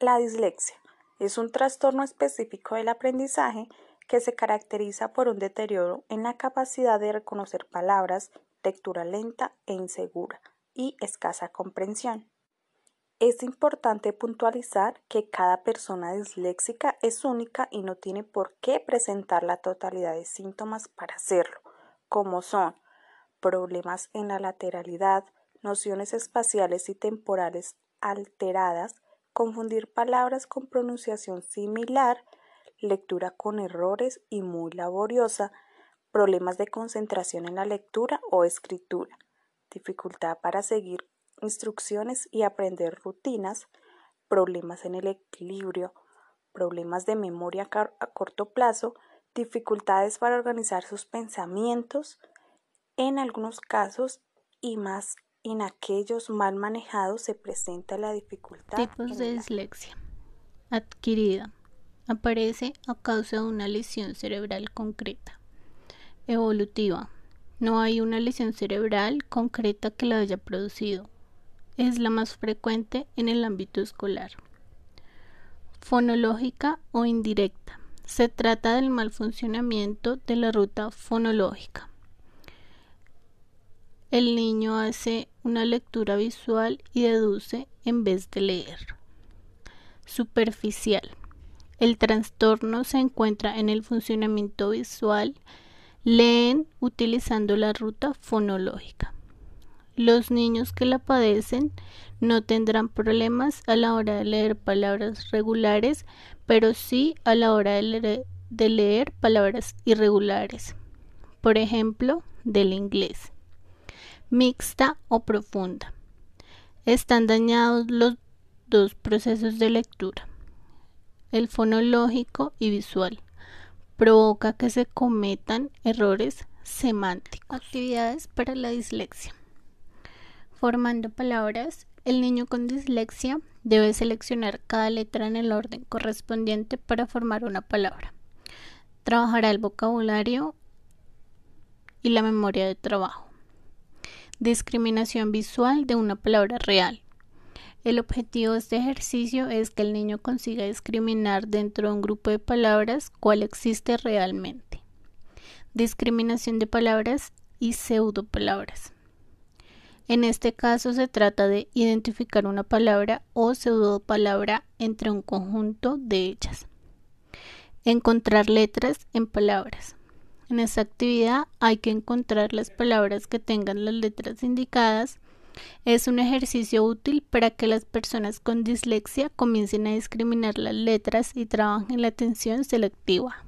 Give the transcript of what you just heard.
La dislexia es un trastorno específico del aprendizaje que se caracteriza por un deterioro en la capacidad de reconocer palabras, lectura lenta e insegura y escasa comprensión. Es importante puntualizar que cada persona disléxica es única y no tiene por qué presentar la totalidad de síntomas para hacerlo, como son problemas en la lateralidad, nociones espaciales y temporales alteradas, confundir palabras con pronunciación similar, lectura con errores y muy laboriosa, problemas de concentración en la lectura o escritura, dificultad para seguir instrucciones y aprender rutinas, problemas en el equilibrio, problemas de memoria a corto plazo, dificultades para organizar sus pensamientos, en algunos casos y más en aquellos mal manejados se presenta la dificultad. Tipos de dislexia. Adquirida. Aparece a causa de una lesión cerebral concreta. Evolutiva. No hay una lesión cerebral concreta que la haya producido. Es la más frecuente en el ámbito escolar. Fonológica o indirecta. Se trata del mal funcionamiento de la ruta fonológica el niño hace una lectura visual y deduce en vez de leer. Superficial. El trastorno se encuentra en el funcionamiento visual. Leen utilizando la ruta fonológica. Los niños que la padecen no tendrán problemas a la hora de leer palabras regulares, pero sí a la hora de leer, palabras irregulares. Por ejemplo, del inglés mixta o profunda. Están dañados los dos procesos de lectura, el fonológico y visual. Provoca que se cometan errores semánticos. Actividades para la dislexia. Formando palabras, el niño con dislexia debe seleccionar cada letra en el orden correspondiente para formar una palabra. Trabajará el vocabulario y la memoria de trabajo discriminación visual de una palabra real. El objetivo de este ejercicio es que el niño consiga discriminar dentro de un grupo de palabras cuál existe realmente. Discriminación de palabras y pseudopalabras. En este caso se trata de identificar una palabra o pseudopalabra entre un conjunto de ellas. Encontrar letras en palabras. En esta actividad hay que encontrar las palabras que tengan las letras indicadas. Es un ejercicio útil para que las personas con dislexia comiencen a discriminar las letras y trabajen la atención selectiva.